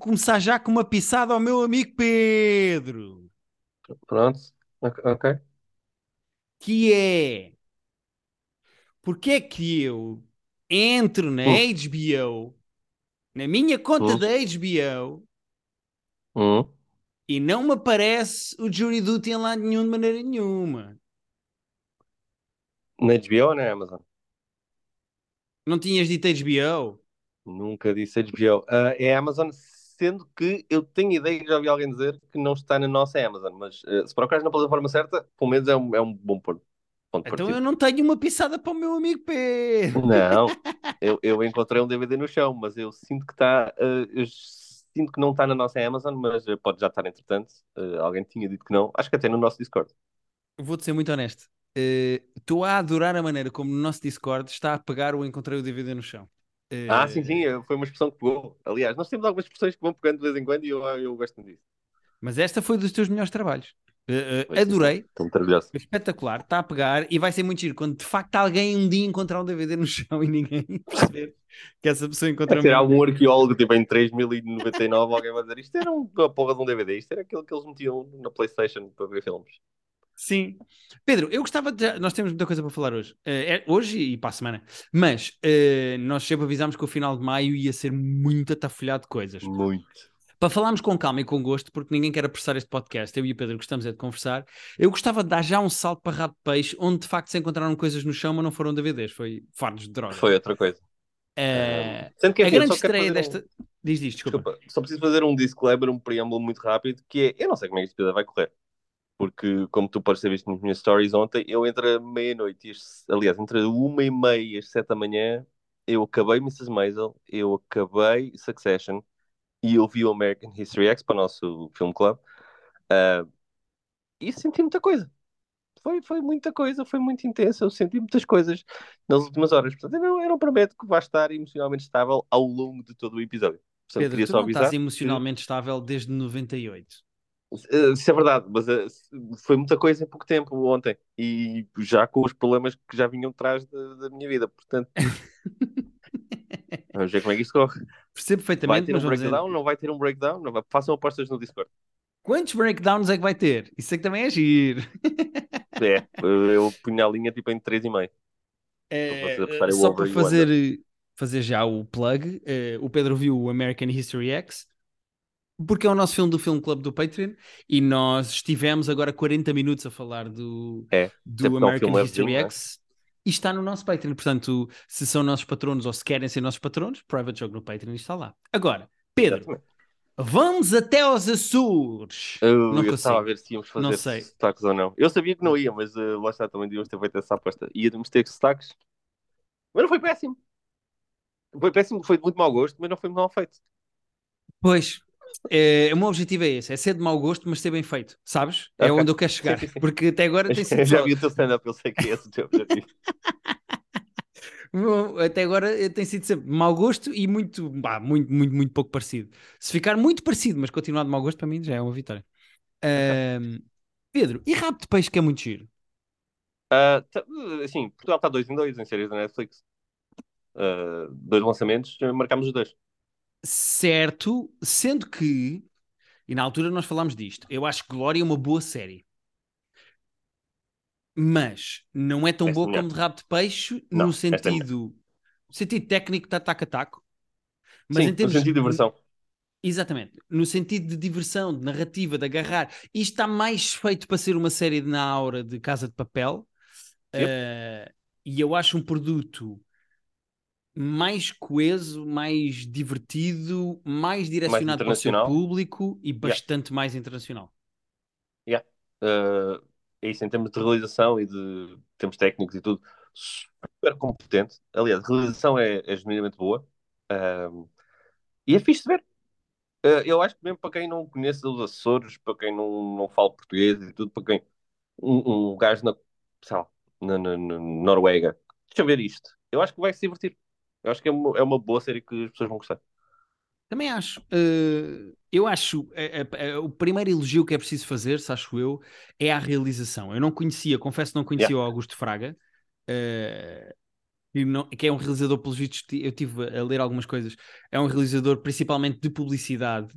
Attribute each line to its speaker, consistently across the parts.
Speaker 1: Começar já com uma pisada ao meu amigo Pedro,
Speaker 2: Pronto, ok.
Speaker 1: que é porque é que eu entro na
Speaker 2: Hum,
Speaker 1: HBO, na minha conta
Speaker 2: hum,
Speaker 1: da HBO,
Speaker 2: hum.
Speaker 1: e não me aparece o Jury Duty em lado nenhum de maneira nenhuma.
Speaker 2: Na HBO ou na Amazon?
Speaker 1: Não tinhas dito HBO?
Speaker 2: Nunca disse HBO. Ah, é Amazon, sendo que eu tenho ideia que já ouvi alguém dizer que não está na nossa Amazon, mas ah, se procurares na plataforma certa, pelo menos é um, é um bom ponto, ponto
Speaker 1: Então eu
Speaker 2: partida.
Speaker 1: não tenho uma pisada para o meu amigo Pedro.
Speaker 2: Não, eu, eu encontrei um DVD no chão, mas eu sinto que está. eu sinto que não está na nossa Amazon, mas ah, pode já estar entretanto. Ah, alguém tinha dito que não. Acho que até no nosso Discord.
Speaker 1: Vou-te ser muito honesto. Eh, Estou a adorar a maneira como no nosso Discord está a pegar o encontrei o DVD no chão.
Speaker 2: Ah, sim, sim,
Speaker 1: Eh,
Speaker 2: eh, foi uma expressão que pegou. Aliás, nós temos algumas expressões que vão pegando de vez em quando e eu, eu gosto disso.
Speaker 1: Mas esta foi dos teus melhores trabalhos. Eh, eh,
Speaker 2: sim, senhor.
Speaker 1: adorei, espetacular, está a pegar e vai ser muito giro quando de facto alguém um dia encontrar um DVD no chão e ninguém perceber que essa pessoa encontrou
Speaker 2: ser
Speaker 1: mesmo.
Speaker 2: algum arqueólogo, tipo em 3099, alguém vai dizer isto era uma porra de um DVD, isto era aquilo que eles metiam na Playstation para ver filmes.
Speaker 1: Sim. Pedro, eu gostava de. Nós temos muita coisa para falar hoje. É- hoje e para a semana. Mas eh, nós sempre avisámos que o final de maio ia ser muito atafolhado de coisas.
Speaker 2: Muito.
Speaker 1: Para falarmos com calma e com gosto, porque ninguém quer apressar este podcast, eu e o Pedro gostamos é de conversar, eu gostava de dar já um salto para Rabo de Peixe, onde de facto se encontraram coisas no chão, mas não foram DVDs, foi fardos de droga.
Speaker 2: Foi outra coisa. Um, sendo que
Speaker 1: a
Speaker 2: assim,
Speaker 1: grande estreia
Speaker 2: fazer um-
Speaker 1: desta. Diz isto, desculpa.
Speaker 2: Desculpa, só preciso fazer um disclaimer, um preâmbulo muito rápido, que é, eu não sei como é que este episódio vai correr. Porque, como tu podes ter visto nas minhas stories ontem, eu entre a meia-noite e aliás, entre uma e meia e as sete da manhã, eu acabei Mrs. Maisel, eu acabei Succession e eu vi o American History X para o nosso filme club ah, e senti muita coisa. Foi, foi muita coisa, foi muito intensa. Eu senti muitas coisas nas últimas horas. Portanto, eu não, eu não prometo que vá estar emocionalmente estável ao longo de todo o episódio. Portanto,
Speaker 1: Pedro, tu não estás
Speaker 2: avisar que
Speaker 1: emocionalmente estável desde 98.
Speaker 2: Uh, Isso é verdade, mas uh, foi muita coisa em pouco tempo ontem e já com os problemas que já vinham atrás da, da minha vida, portanto, vamos ver como é que isto corre.
Speaker 1: Percebo
Speaker 2: Vai
Speaker 1: perfeitamente,
Speaker 2: ter
Speaker 1: mas
Speaker 2: um breakdown?
Speaker 1: dizer,
Speaker 2: Não vai ter um breakdown? Não vai... Façam apostas no Discord.
Speaker 1: quantos breakdowns é que vai ter? Isso é que também é giro.
Speaker 2: É, eu, eu punho a linha tipo em 3,5 para vocês
Speaker 1: Eh,
Speaker 2: apostarem o
Speaker 1: só para fazer, fazer já o plug, eh, o Pedro viu o American History X, porque é o nosso filme do Film Club do Patreon, e nós estivemos agora 40 minutos a falar do,
Speaker 2: É,
Speaker 1: do
Speaker 2: é
Speaker 1: American
Speaker 2: filme
Speaker 1: History
Speaker 2: não é?
Speaker 1: X, e está no nosso Patreon. Portanto, se são nossos patronos ou se querem ser nossos patronos, Private Joke no Patreon está lá. Agora, Pedro,
Speaker 2: Exatamente.
Speaker 1: vamos até aos Açores.
Speaker 2: Eu,
Speaker 1: Não
Speaker 2: eu estava a ver se íamos
Speaker 1: Não
Speaker 2: fazer
Speaker 1: sei.
Speaker 2: sotaques ou não. Eu sabia que não ia, mas uh, lá está, também devíamos ter feito essa aposta. Íamos ter sotaques, mas não foi péssimo. Foi péssimo, foi de muito mau gosto, mas não foi mal feito.
Speaker 1: Pois, é, o meu objetivo é esse: é ser de mau gosto, mas ser bem feito, sabes? É
Speaker 2: Ok.
Speaker 1: onde eu quero chegar, porque até agora tem sido
Speaker 2: Já
Speaker 1: só.
Speaker 2: vi o teu stand-up, eu sei que é esse o teu objetivo.
Speaker 1: Até agora eh, tem sido sempre mau gosto e muito, bah, muito, muito, muito pouco parecido. Se ficar muito parecido, mas continuar de mau gosto, para mim já é uma vitória. Ahm, Pedro, e rabo de peixe que é muito giro?
Speaker 2: Ah, tá- assim, Portugal está dois em dois em séries da Netflix. Ah, dois lançamentos, marcámos os dois.
Speaker 1: Certo, sendo que, e na altura nós falámos disto, eu acho que Glória é uma boa série. Mas não é tão
Speaker 2: Esta
Speaker 1: boa como de rabo de peixe
Speaker 2: Não,
Speaker 1: no sentido, sentido técnico está taco a taco. Mas
Speaker 2: Sim,
Speaker 1: em
Speaker 2: no
Speaker 1: termos
Speaker 2: sentido de diversão.
Speaker 1: Exatamente, no sentido de diversão, de narrativa, de agarrar. Isto está mais feito para ser uma série de na aura de Casa de Papel.
Speaker 2: Yep.
Speaker 1: Eh, e eu acho um produto mais coeso, mais divertido, mais direcionado para o público e bastante mais internacional.
Speaker 2: Yeah. Ah, é isso, em termos de realização e de termos técnicos e tudo, super competente. Aliás, a realização é, é genuinamente boa. Ah, e é fixe de ver. Ah, eu acho que mesmo para quem não conhece os Açores, para quem não, não fala português e tudo, para quem um, um gajo na, sei lá, na, na- na Noruega, deixa eu ver isto. Eu acho que vai se divertir. Eu acho que é uma, é uma boa série que as pessoas vão gostar.
Speaker 1: Também acho. Eh, eu acho. eh, eh, o primeiro elogio que é preciso fazer, se acho eu, é a realização. Eu não conhecia, confesso que não conhecia
Speaker 2: Yeah.
Speaker 1: o Augusto Fraga. Que, não- que é um realizador, pelos vistos, eu estive a ler algumas coisas, é um realizador principalmente de publicidade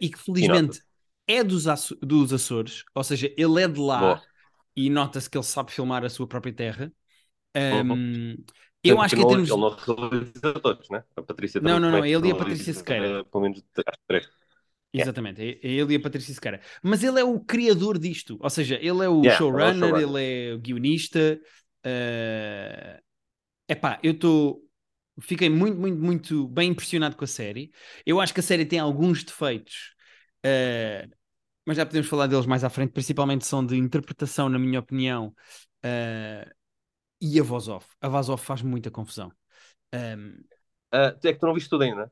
Speaker 1: e que felizmente é dos, dos Açores, ou seja, ele é de lá
Speaker 2: Boa.
Speaker 1: e nota-se que ele sabe filmar a sua própria terra.
Speaker 2: Uhum.
Speaker 1: Eu acho que
Speaker 2: não,
Speaker 1: termos.
Speaker 2: ele não realiza todos, né? A Patrícia
Speaker 1: Não, não, não, ele e a Patrícia Sequeira.
Speaker 2: Pelo menos três. Yeah.
Speaker 1: Exatamente, é é ele e a Patrícia Sequeira. Mas ele é o criador disto, ou seja, ele é o
Speaker 2: Yeah, ele é o
Speaker 1: showrunner,
Speaker 2: showrunner.
Speaker 1: ele é o guionista. É epá, eu estou. Fiquei muito, muito, muito bem impressionado com a série. Eu acho que a série tem alguns defeitos, eh, mas já podemos falar deles mais à frente, principalmente são de interpretação, na minha opinião, eh, e a voz off. A voz off faz muita confusão. Um,
Speaker 2: Ah, tu é que tu não viste tudo ainda?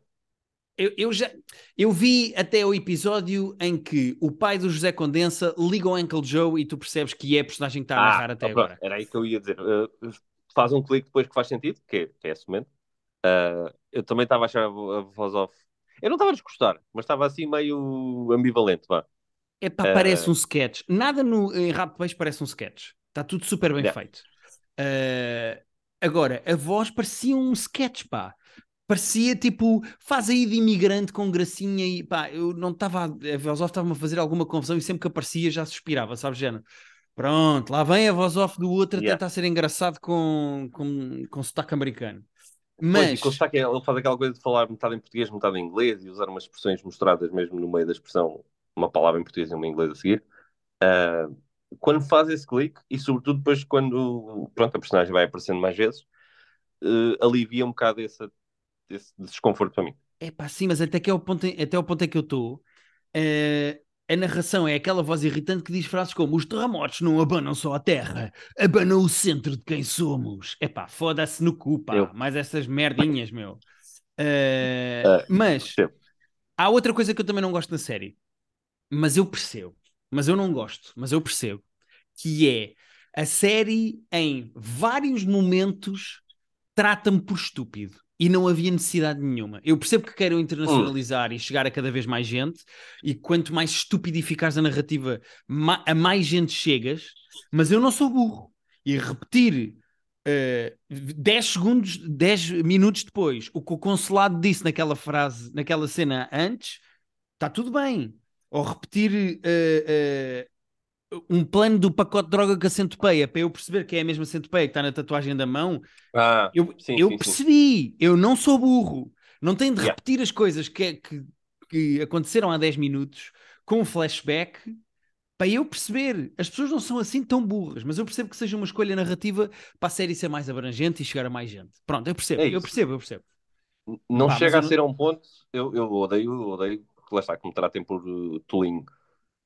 Speaker 1: Eu, eu já eu vi até o episódio em que o pai do José Condensa liga ao Uncle Joe e tu percebes que é a personagem que está a narrar até
Speaker 2: então pronto,
Speaker 1: agora.
Speaker 2: Era aí que eu ia dizer. Ah, faz um clique depois que faz sentido, que é, que é esse momento. Ah, eu também estava a achar a, vo- a voz off. Eu não estava a desgostar, mas estava assim meio ambivalente, vá.
Speaker 1: Epá,
Speaker 2: Eh,
Speaker 1: parece um sketch. Nada no, em de Peixe parece um sketch. Está tudo super bem
Speaker 2: Yeah.
Speaker 1: feito. Eh, agora, a voz parecia um sketch, pá. Parecia tipo, faz aí de imigrante com gracinha e pá, eu não estava. A voz off estava-me a fazer alguma confusão e sempre que aparecia já suspirava, sabes, género? Pronto, lá vem a voz off do outro a
Speaker 2: Yeah.
Speaker 1: tentar ser engraçado com, com, com sotaque americano.
Speaker 2: Pois,
Speaker 1: Mas,
Speaker 2: e com o sotaque, ele faz aquela coisa de falar metade em português, metade em inglês e usar umas expressões mostradas mesmo no meio da expressão, uma palavra em português e uma em inglês a seguir. Ah, quando faz esse clique, e sobretudo depois quando pronto, a personagem vai aparecendo mais vezes, eh, alivia um bocado esse, esse desconforto para mim.
Speaker 1: é pá, sim, mas até, que é o ponto em, até o ponto em que eu estou, eh, a narração é aquela voz irritante que diz frases como os terremotos não abanam só a terra, abanam o centro de quem somos. É pá, foda-se no cu, pá,
Speaker 2: Eu.
Speaker 1: mais essas merdinhas, meu.
Speaker 2: Ah,
Speaker 1: mas
Speaker 2: percebo.
Speaker 1: há outra coisa que eu também não gosto na série, mas eu percebo, mas eu não gosto, mas eu percebo, que é a série em vários momentos trata-me por estúpido e não havia necessidade nenhuma. Eu percebo que queiram internacionalizar e chegar a cada vez mais gente, e quanto mais estupidificares a narrativa, ma- a mais gente chegas, mas eu não sou burro. E repetir eh, 10 segundos, 10 minutos depois, o que o consulado disse naquela frase, naquela cena antes, está tudo bem. Ou repetir eh, eh, um plano do pacote de droga com a centopeia para eu perceber que é a mesma centopeia que está na tatuagem da mão,
Speaker 2: Ah,
Speaker 1: eu,
Speaker 2: sim,
Speaker 1: eu
Speaker 2: sim, sim.
Speaker 1: percebi, eu não sou burro. Não tenho de
Speaker 2: Yeah.
Speaker 1: repetir as coisas que, que, que aconteceram há 10 minutos com um flashback para eu perceber. As pessoas não são assim tão burras, mas eu percebo que seja uma escolha narrativa para a série ser mais abrangente e chegar a mais gente. Pronto, eu percebo,
Speaker 2: É
Speaker 1: eu percebo, eu percebo.
Speaker 2: Não
Speaker 1: Pá,
Speaker 2: chega a
Speaker 1: não-
Speaker 2: ser a um ponto, eu, eu odeio, odeio, que lá está, que me tratem por uh, tolinho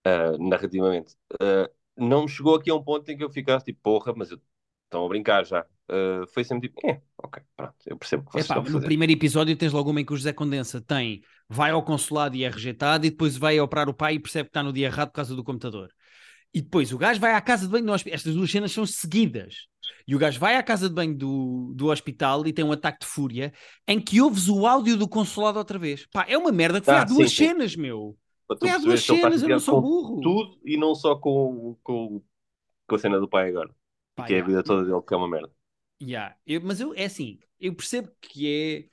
Speaker 2: uh, narrativamente. Uh, não chegou aqui a um ponto em que eu ficasse tipo, porra, mas eu- estão a brincar já. Uh, foi sempre tipo, é, ok, pronto, eu percebo que vocês
Speaker 1: Epá, no primeiro episódio tens logo uma em que o José Condensa tem, vai ao consulado e é rejeitado, e depois vai operar o pai e percebe que está no dia errado por causa do computador. E depois o gajo vai à casa de banho do hospital. Estas duas cenas são seguidas. E o gajo vai à casa de banho do, do hospital e tem um ataque de fúria em que ouves o áudio do consulado outra vez. Pá, é uma merda que foi
Speaker 2: Ah,
Speaker 1: há duas
Speaker 2: sim, sim.
Speaker 1: cenas, meu. Foi há duas
Speaker 2: está
Speaker 1: cenas, eu não sou burro.
Speaker 2: tudo e não só com, com, com a cena do pai agora.
Speaker 1: Pá,
Speaker 2: que é a vida toda dele que é uma merda.
Speaker 1: Yeah. Eu- mas eu, é assim, eu percebo que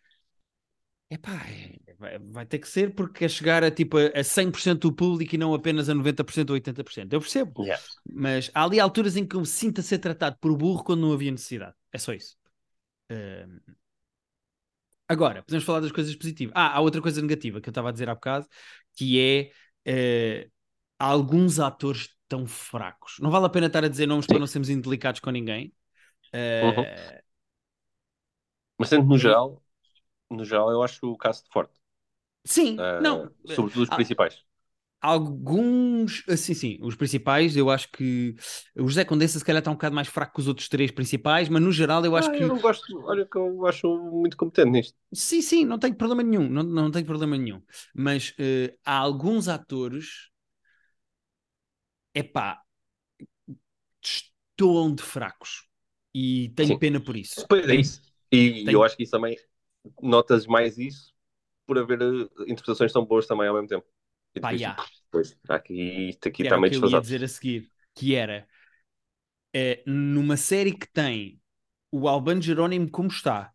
Speaker 1: é. Epá, é, vai, vai ter que ser porque é chegar a tipo a, a 100% do público e não apenas a 90% ou 80%. Eu percebo.
Speaker 2: Yeah.
Speaker 1: Mas há ali alturas em que eu me sinto a ser tratado por burro quando não havia necessidade. É só isso. Agora, podemos falar das coisas positivas. Ah, há outra coisa negativa que eu estava a dizer há bocado, que é eh, alguns atores tão fracos. Não vale a pena estar a dizer nomes para não sermos indelicados com ninguém.
Speaker 2: Uhum.
Speaker 1: Eh,
Speaker 2: Mas sendo no geral, no geral eu acho o caso forte.
Speaker 1: Sim,
Speaker 2: Uh,
Speaker 1: não.
Speaker 2: Sobretudo os
Speaker 1: Ah,
Speaker 2: principais.
Speaker 1: Alguns, assim, sim, os principais, eu acho que o José Condensa se calhar está um bocado mais fraco que os outros três principais, mas no geral eu acho
Speaker 2: Ah,
Speaker 1: que
Speaker 2: eu não gosto, olha que eu acho muito competente nisto.
Speaker 1: sim, sim, não tenho problema nenhum, não, não tenho problema nenhum. Mas eh, há alguns atores, epá, destoam de fracos e tenho
Speaker 2: Sim.
Speaker 1: pena por isso.
Speaker 2: Pois é isso. E
Speaker 1: Tem-
Speaker 2: eu acho que isso também notas mais isso por haver uh, interpretações tão boas também ao mesmo tempo. E
Speaker 1: Pá, já.
Speaker 2: pois, aqui, isto aqui está meio
Speaker 1: que eu ia
Speaker 2: desfasado.
Speaker 1: dizer a seguir, que era eh, numa série que tem o Albano Jerónimo como está.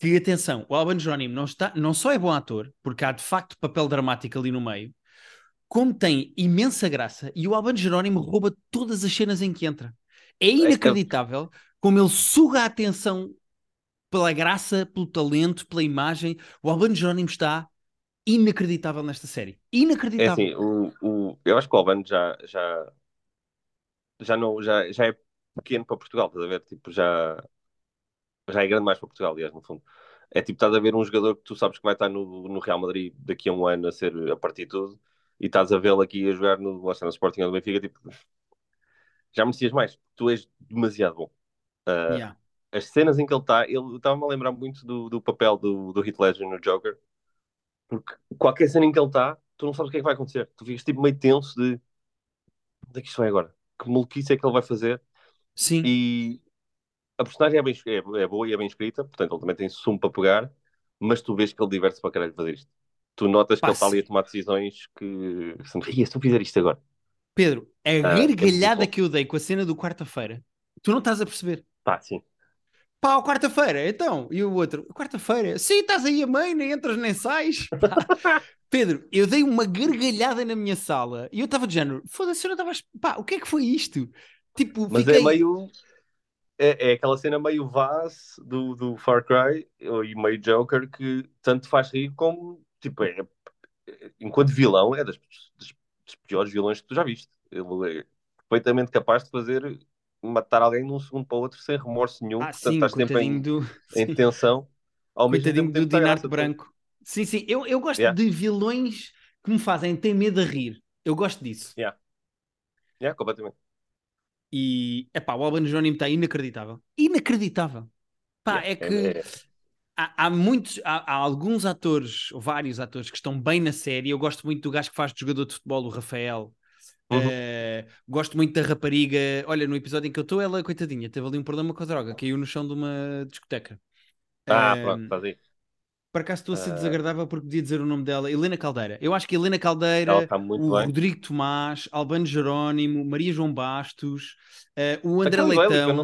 Speaker 1: Que atenção, o Albano Jerónimo não, está, não só é bom ator, porque há de facto papel dramático ali no meio, como tem imensa graça e o Albano Jerónimo rouba todas as cenas em que entra. É inacreditável como ele suga a atenção pela graça, pelo talento, pela imagem. O Albano Jerónimo está inacreditável nesta série. Inacreditável.
Speaker 2: É assim, o, o, eu acho que o Albano já, já, já, não, já, já é pequeno para Portugal, estás a ver? Tipo, já, já é grande mais para Portugal, aliás, no fundo. É tipo, estás a ver um jogador que tu sabes que vai estar no, no Real Madrid daqui a um ano a ser a partir de tudo e estás a vê-lo aqui a jogar no, lá no Sporting ou no Benfica, tipo, já merecias mais. Tu és demasiado bom. Uh, yeah. As cenas em que ele está, ele estava-me a lembrar muito do, do papel do, do Heath Ledger no Joker, porque qualquer cena em que ele está, tu não sabes o que é que vai acontecer. Tu ficas tipo meio tenso de onde é que isto vai agora? Que maluquice é que ele vai fazer?
Speaker 1: Sim.
Speaker 2: E a personagem é, bem, é, é boa e é bem escrita, portanto ele também tem sumo para pegar, mas tu vês que ele diverte-se para caralho fazer isto. Tu notas Pá, que ele está ali a tomar decisões que. Se eu fizer isto agora.
Speaker 1: Pedro, a ah, gargalhada é que eu dei com a cena do quarta-feira, tu não estás a perceber.
Speaker 2: Pá, sim.
Speaker 1: Pá, quarta-feira, então. E o outro, quarta-feira, sim, estás aí a mãe, nem entras nem sais. Pedro, eu dei uma gargalhada na minha sala e eu estava de género, foda-se, eu não estava. Pá, o que é que foi isto? Tipo,
Speaker 2: Mas é fiquei... é meio. É, é, aquela cena meio Vaz do, do Far Cry e meio Joker que tanto faz rir como. Tipo, é, enquanto vilão, é das, das, dos piores vilões que tu já viste. Ele é perfeitamente capaz de fazer matar alguém de um segundo para o outro sem remorso nenhum.
Speaker 1: Ah, Portanto, sim, estás sempre em,
Speaker 2: do... em tensão. Ao
Speaker 1: coitadinho mesmo tempo do Dinarte Branco. Sim, sim. Eu, eu gosto yeah. de vilões que me fazem ter medo a rir. Eu gosto disso.
Speaker 2: Yeah. Yeah, completamente.
Speaker 1: E, epá, o Albano Jerónimo está inacreditável. Inacreditável. Pá, yeah. é que é, é. Há, há, muitos, há, há, alguns atores, ou vários atores que estão bem na série. Eu gosto muito do gajo que faz de jogador de futebol, o Rafael. Uhum. Uh, gosto muito da rapariga. Olha, no episódio em que eu estou, ela, coitadinha, teve ali um problema com a droga, caiu no chão de uma discoteca.
Speaker 2: Ah, uh, pronto, está aí.
Speaker 1: Por acaso estou a ser uh... desagradável porque podia dizer o nome dela, Helena Caldeira. Eu acho que Helena Caldeira, tá o bem. Rodrigo Tomás, Albano Jerónimo, Maria João Bastos, o André Aquela Leitão.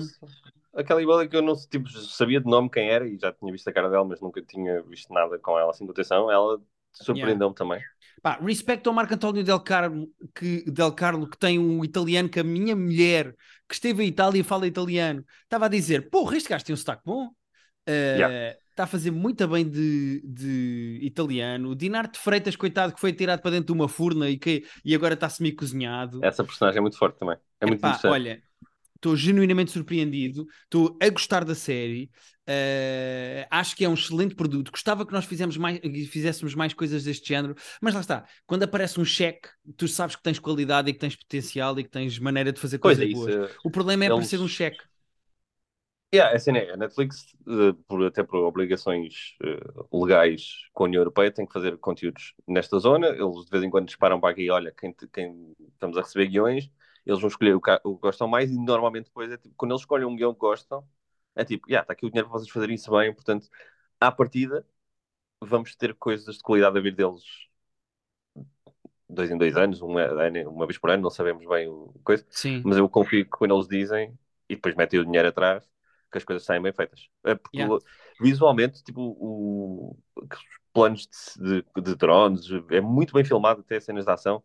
Speaker 2: Aquela Ibela que eu não tipo, sabia de nome quem era e já tinha visto a cara dela, mas nunca tinha visto nada com ela assim de atenção. Ela surpreendeu-me yeah. também.
Speaker 1: Pá, respeito ao Marco António Del Carlo, que, Del Carlo, que tem um italiano que a minha mulher, que esteve em Itália e fala italiano, estava a dizer: Porra, este gajo tem um sotaque bom. Uh, yeah. Está a fazer muito bem de, de italiano. O Dinarte Freitas, coitado, que foi tirado para dentro de uma furna e, que, e agora está semi-cozinhado.
Speaker 2: Essa personagem é muito forte também. É muito
Speaker 1: Epá, Olha, estou genuinamente surpreendido, estou a gostar da série. Uh, acho que é um excelente produto. Gostava que nós fizéssemos mais, fizéssemos mais coisas deste género, mas lá está. Quando aparece um cheque, tu sabes que tens qualidade e que tens potencial e que tens maneira de fazer coisas é boas. O problema é eles... aparecer um cheque.
Speaker 2: Yeah, é assim, é, a Netflix, uh, por, até por obrigações uh, legais com a União Europeia, tem que fazer conteúdos nesta zona. Eles de vez em quando disparam para aqui, olha, quem, quem estamos a receber guiões, eles vão escolher o que, o que gostam mais e normalmente depois é tipo, quando eles escolhem um guião que gostam, é tipo, já, yeah, está aqui o dinheiro para vocês fazerem isso bem, portanto, à partida, vamos ter coisas de qualidade a vir deles dois em dois anos, uma, uma vez por ano, não sabemos bem o coisa,
Speaker 1: Sim.
Speaker 2: mas eu confio que quando eles dizem e depois metem o dinheiro atrás, que as coisas saem bem feitas. É porque yeah. visualmente, tipo, o, os planos de, de, de drones é muito bem filmado, até cenas de ação.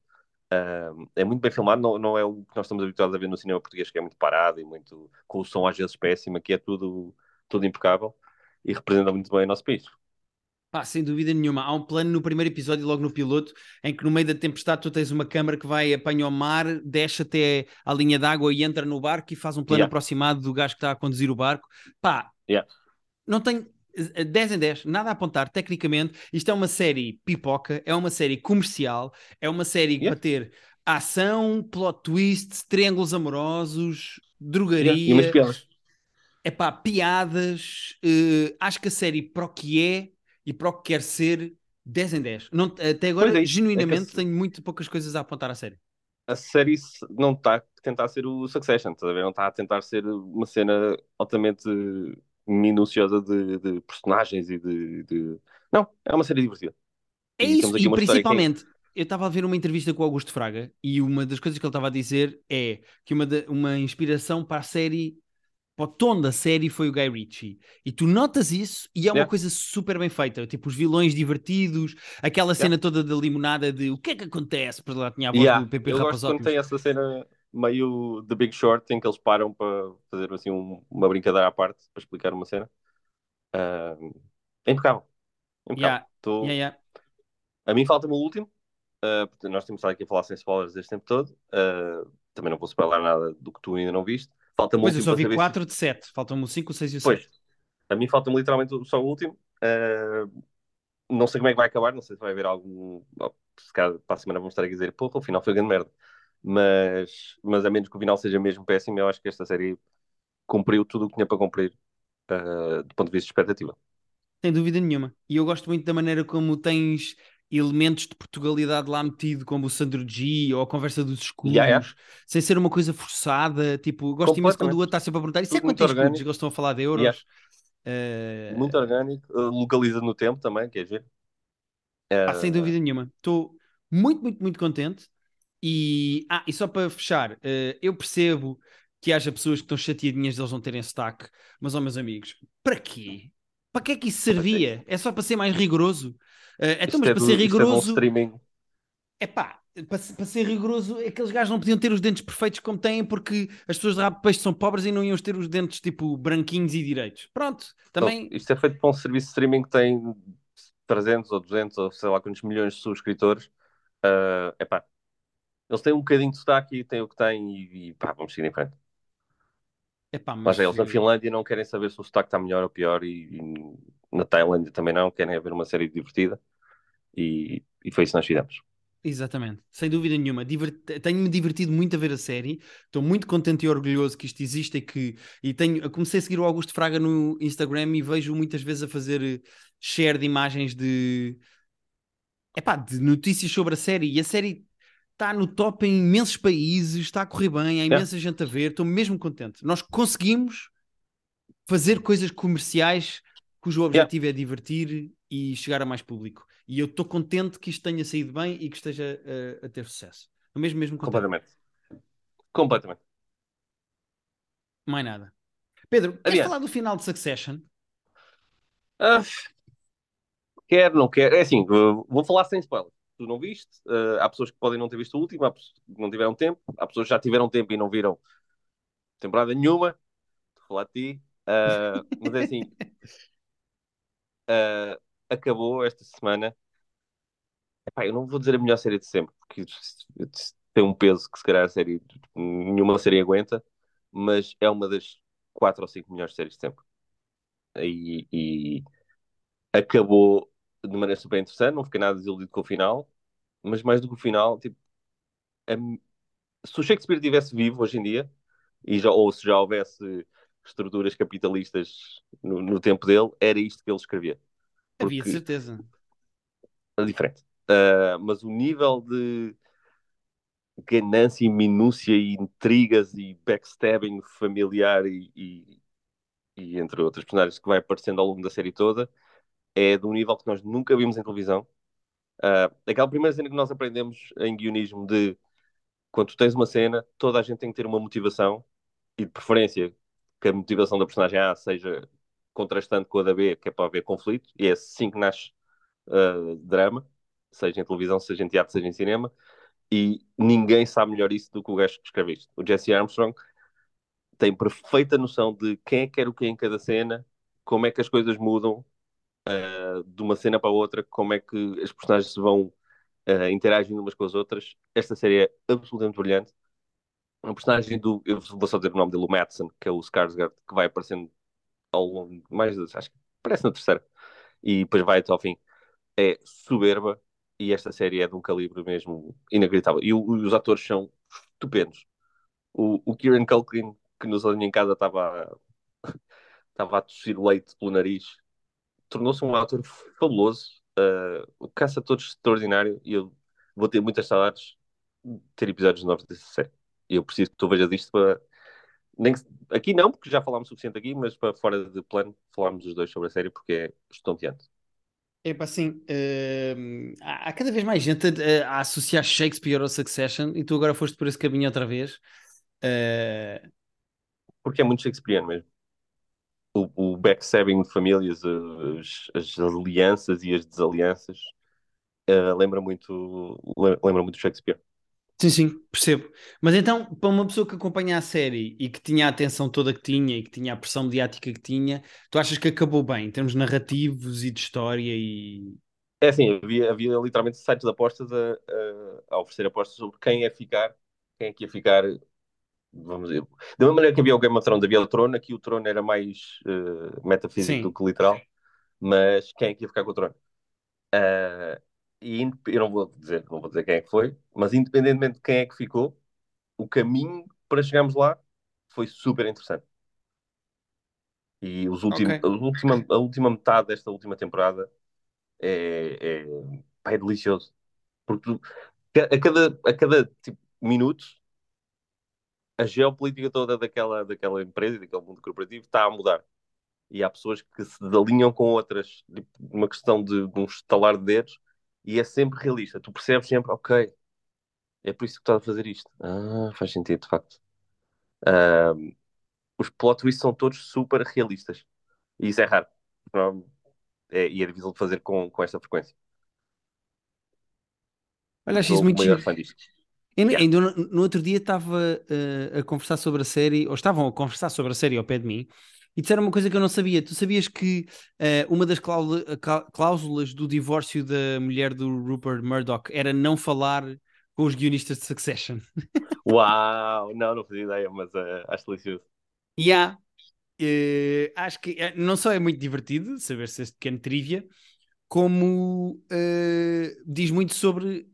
Speaker 2: Uh, é muito bem filmado, não, não é o que nós estamos habituados a ver no cinema português, que é muito parado e muito com o som às vezes péssimo, aqui é tudo, tudo impecável e representa muito bem o nosso país.
Speaker 1: Pá, sem dúvida nenhuma. Há um plano no primeiro episódio, logo no piloto, em que no meio da tempestade tu tens uma câmara que vai, apanha o mar, desce até a linha d'água e entra no barco e faz um plano yeah. aproximado do gajo que está a conduzir o barco. Pá,
Speaker 2: yeah.
Speaker 1: não tem 10 em 10, nada a apontar tecnicamente. Isto é uma série pipoca, é uma série comercial, é uma série yeah. para ter ação, plot twists, triângulos amorosos, drogaria.
Speaker 2: Yeah. E piadas.
Speaker 1: É pá, piadas. Uh, acho que a série para o que é e para o que quer ser, 10 em 10. Não, até agora, é, genuinamente, é tenho muito poucas coisas a apontar à série.
Speaker 2: A série não está a tentar ser o Succession, não está a tentar ser uma cena altamente minuciosa de, de personagens e de, de, Não, é uma série divertida.
Speaker 1: É e isso, e principalmente, que... eu estava a ver uma entrevista com o Augusto Fraga e uma das coisas que ele estava a dizer é que uma, de, uma inspiração para a série para o tom da série foi o Guy Ritchie. E tu notas isso e é uma
Speaker 2: Yeah.
Speaker 1: coisa super bem feita. Tipo, os vilões divertidos, aquela cena toda da limonada de o que é que acontece? Por lá tinha a voz
Speaker 2: Yeah,
Speaker 1: do PP
Speaker 2: eu gosto
Speaker 1: Rapazotti.
Speaker 2: quando tem essa cena meio The Big Short em que eles param para fazer assim um- uma brincadeira à parte para explicar uma cena. Ah, é impecável. É impecável.
Speaker 1: Yeah,
Speaker 2: Tô-
Speaker 1: yeah, yeah.
Speaker 2: A mim falta-me o último. Porque nós temos estado aqui a falar sem spoilers este tempo todo. Ah, também não vou spoiler nada do que tu ainda não viste. Falta-me o
Speaker 1: Pois eu só vi
Speaker 2: saber se-
Speaker 1: 4 de 7, faltam-me o 5, o 6 e o 7.
Speaker 2: Pois, a mim falta-me literalmente só o último. Ah, não sei como é que vai acabar, não sei se vai haver algum. oh, Se calhar para a semana vamos estar a dizer, porra, o final foi grande merda. Mas, mas a menos que o final seja mesmo péssimo, eu acho que esta série cumpriu tudo o que tinha para cumprir ah, do ponto de vista de expectativa.
Speaker 1: Sem dúvida nenhuma. E eu gosto muito da maneira como tens elementos de Portugalidade lá metido, como o Sandro G ou a conversa dos escudos,
Speaker 2: Yeah, yeah.
Speaker 1: sem ser uma coisa forçada. Tipo, gosto imenso quando o outro está sempre a perguntar: isso é quanto é escudos? Eles estão a falar de euros.
Speaker 2: Yeah.
Speaker 1: Eh,
Speaker 2: Muito orgânico, ah, localiza no tempo também, quer dizer.
Speaker 1: pá, sem dúvida nenhuma. Estou muito, muito, muito contente. E, ah, e só para fechar, eh, eu percebo que haja pessoas que estão chateadinhas de eles não terem sotaque, mas, ó meus amigos, para quê? Para que é que isso servia? É só para ser mais rigoroso? Eh, então, mas
Speaker 2: é
Speaker 1: para ser
Speaker 2: é
Speaker 1: rigoroso,
Speaker 2: streaming.
Speaker 1: é pá, para, para ser rigoroso, aqueles gajos não podiam ter os dentes perfeitos como têm, porque as pessoas de rabo de peixe são pobres e não iam ter os dentes tipo branquinhos e direitos. Pronto, também.
Speaker 2: Então, isto é feito para um serviço de streaming que tem 300 ou 200 ou sei lá quantos milhões de subscritores. É epá, eles têm um bocadinho de sotaque e têm o que têm e, e pá, vamos seguir em frente.
Speaker 1: Epá,
Speaker 2: Mas
Speaker 1: mas
Speaker 2: eles na Finlândia não querem saber se o sotaque está melhor ou pior e, e na Tailândia também não, querem ver uma série divertida e, e foi isso que nós fizemos.
Speaker 1: Exatamente, sem dúvida nenhuma. Divert... Tenho-me divertido muito a ver a série. Estou muito contente e orgulhoso que isto existe e que e tenho... comecei a seguir o Augusto Fraga no Instagram e vejo muitas vezes a fazer eh, share de imagens de Epá, de notícias sobre a série e a série está no top em imensos países, está a correr bem, há imensa gente a ver, estou mesmo contente. Nós conseguimos fazer coisas comerciais cujo objetivo é divertir e chegar a mais público. E eu estou contente que isto tenha saído bem e que esteja eh, a ter sucesso. Estou mesmo, mesmo contente.
Speaker 2: Completamente. Completamente.
Speaker 1: Mais nada. Pedro, queres
Speaker 2: Adiante.
Speaker 1: falar do final de Succession?
Speaker 2: Ah, quer, não quer. É assim, vou falar sem spoiler. Tu não viste, ah, há pessoas que podem não ter visto o último, há pessoas que não tiveram tempo, há pessoas que já tiveram tempo e não viram temporada nenhuma. Estou a falar de ti. Ah, mas é assim, ah, acabou esta semana. Epá, eu não vou dizer a melhor série de sempre, porque tem um peso que se calhar a série, nenhuma série aguenta, mas é uma das quatro ou cinco melhores séries de sempre. E, e acabou de maneira super interessante, não fiquei nada desiludido com o final, mas mais do que o final, tipo, a- se o Shakespeare estivesse vivo hoje em dia, e já, ou se já houvesse estruturas capitalistas no, no tempo dele, era isto que ele escrevia.
Speaker 1: Havia de
Speaker 2: Porque-
Speaker 1: certeza.
Speaker 2: é diferente. Uh, mas o nível de ganância e minúcia e intrigas e backstabbing familiar e, e, e entre outras personagens que vai aparecendo ao longo da série toda é de um nível que nós nunca vimos em televisão. Uh, aquela primeira cena que nós aprendemos em guionismo de quando tens uma cena, toda a gente tem que ter uma motivação e de preferência que a motivação da personagem A seja contrastante com a da B, que é para haver conflito, e é assim que nasce uh, drama, seja em televisão, seja em teatro, seja em cinema, e ninguém sabe melhor isso do que o gajo que escreve isto. O Jesse Armstrong tem perfeita noção de quem é que quer o que em cada cena, como é que as coisas mudam uh, de uma cena para outra, como é que as personagens se vão uh, interagindo umas com as outras. Esta série é absolutamente brilhante. Um personagem do, eu vou só dizer o nome dele, o Madsen, que é o Skarsgård, que vai aparecendo ao longo, mais, acho que parece na terceira, e depois vai até ao fim. É soberba, e esta série é de um calibre mesmo inacreditável. E o, os atores são estupendos. O, o Kieran Culkin, que nos alinha em casa estava a, estava a tossir leite pelo nariz, tornou-se um ator fabuloso. Uh, o caça todos extraordinário. E eu vou ter muitas saudades de ter episódios novos dessa série. E eu preciso que tu vejas isto para. Nem que... Aqui não, porque já falámos o suficiente aqui, mas para fora de plano falarmos os dois sobre a série porque é estonteante.
Speaker 1: É para assim, há, há cada vez mais gente a, a associar Shakespeare ao Succession e tu agora foste por esse caminho outra vez. Uh,
Speaker 2: porque é muito Shakespeareano mesmo. O, o backstabbing de famílias, as, as alianças e as desalianças, uh, lembra muito lembra muito Shakespeare.
Speaker 1: Sim, sim, percebo. Mas então, para uma pessoa que acompanha a série e que tinha a atenção toda que tinha e que tinha a pressão mediática que tinha, tu achas que acabou bem em termos narrativos e de história e.
Speaker 2: É assim, havia, havia literalmente sites de apostas a, a, a oferecer apostas sobre quem ia ficar, quem é que ia ficar vamos dizer, da mesma maneira que havia o Game of Thrones, havia o trono, aqui o trono era mais uh, metafísico Sim. do que literal, mas quem é que ia ficar com o trono? Uh, e eu não vou dizer, não vou dizer quem é que foi, mas independentemente de quem é que ficou, o caminho para chegarmos lá foi super interessante. E os últimos, okay. a, última, a última metade desta última temporada é, é, é delicioso. Porque tu, a cada, a cada tipo, minuto a geopolítica toda daquela, daquela empresa e daquele mundo corporativo está a mudar. E há pessoas que se alinham com outras, tipo, uma questão de, de um estalar de dedos, e é sempre realista. Tu percebes sempre, ok, é por isso que estás a fazer isto. Ah, faz sentido, de facto. Um, os plot twists são todos super realistas. E isso é raro. É, e é difícil de fazer com, com esta frequência.
Speaker 1: Olha, acho isso muito giro. Yeah. Ainda no, no, outro dia estava uh, a conversar sobre a série, ou estavam a conversar sobre a série ao pé de mim, e disseram uma coisa que eu não sabia. Tu sabias que uh, uma das cláusulas do divórcio da mulher do Rupert Murdoch era não falar com os guionistas de Succession?
Speaker 2: Uau! Não, não fazia ideia, mas uh, acho delicioso.
Speaker 1: Yeah. Uh, acho que não só é muito divertido saber se este pequeno trivia, como diz muito sobre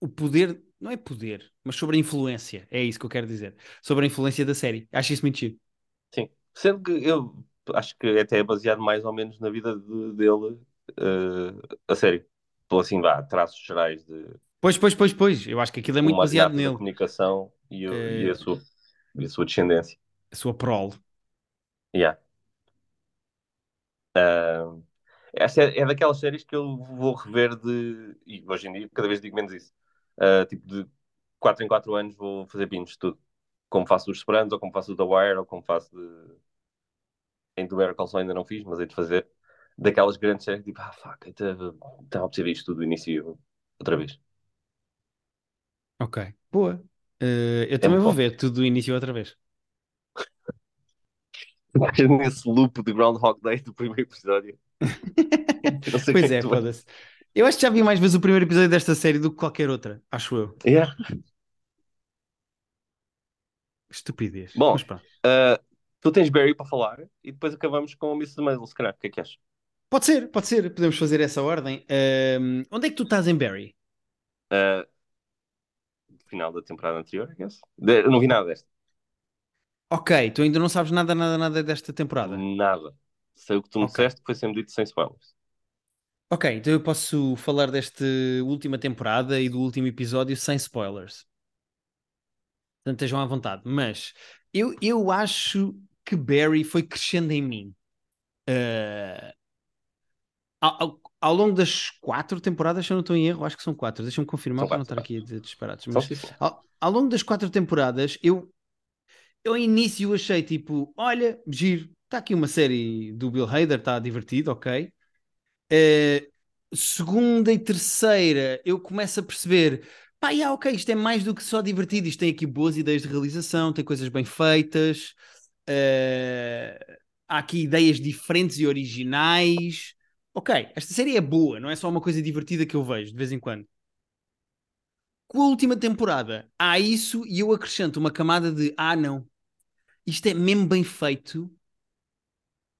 Speaker 1: o poder não é poder, mas sobre a influência. É isso que eu quero dizer. Sobre a influência da série. Acho isso muito.
Speaker 2: Sim. Sendo que eu acho que até é baseado mais ou menos na vida de, dele, uh, a série. Pelo assim, vá, traços gerais de.
Speaker 1: Pois, pois, pois, pois. Eu acho que aquilo é muito baseado nele. A
Speaker 2: comunicação e, o, e, a sua, e a sua descendência.
Speaker 1: A sua prole.
Speaker 2: Yeah. Uh, essa é, é daquelas séries que eu vou rever de. E hoje em dia, cada vez digo menos isso uh, tipo de 4 em 4 anos vou fazer de tudo. Como faço dos Sopranos, ou como faço do The Wire, ou como faço de. Em Better Call Saul ainda não fiz, mas hei de fazer. Daquelas grandes séries, tipo, ah, fuck, estava a perceber isto tudo do início outra vez.
Speaker 1: Ok, boa. Uh, eu é também vou bom. ver tudo do início outra vez.
Speaker 2: Nesse loop de Groundhog Day do primeiro episódio.
Speaker 1: pois é, é foda-se. Eu acho que já vi mais vezes o primeiro episódio desta série do que qualquer outra, acho eu.
Speaker 2: Yeah.
Speaker 1: Estupidez.
Speaker 2: Bom, uh, tu tens Barry para falar e depois acabamos com o Miss Maisel, se calhar. O que é que achas?
Speaker 1: Pode ser, pode ser. Podemos fazer essa ordem. Uh, onde é que tu estás em Barry?
Speaker 2: Uh, final da temporada anterior, I guess. De, não vi nada desta.
Speaker 1: Ok, tu ainda não sabes nada, nada, nada desta temporada?
Speaker 2: Nada. Sei o que tu me okay. disseste, foi sempre dito sem spoilers.
Speaker 1: Ok, então eu posso falar desta última temporada e do último episódio sem spoilers. Portanto, estejam à vontade. Mas eu, eu acho que Barry foi crescendo em mim. Uh, ao, ao, longo das quatro temporadas, se eu não estou em erro, acho que são quatro. Deixa-me confirmar para não estar aqui dizer disparados. Mas ao, ao, longo das quatro temporadas, eu, eu ao início achei tipo: olha, giro, está aqui uma série do Bill Hader, está divertido, ok. Uh, segunda e terceira, eu começo a perceber, pá, yeah, ok, isto é mais do que só divertido, isto tem aqui boas ideias de realização, tem coisas bem feitas, uh, há aqui ideias diferentes e originais. Ok, esta série é boa, não é só uma coisa divertida que eu vejo de vez em quando. Com a última temporada, há isso e eu acrescento uma camada de ah, não, isto é mesmo bem feito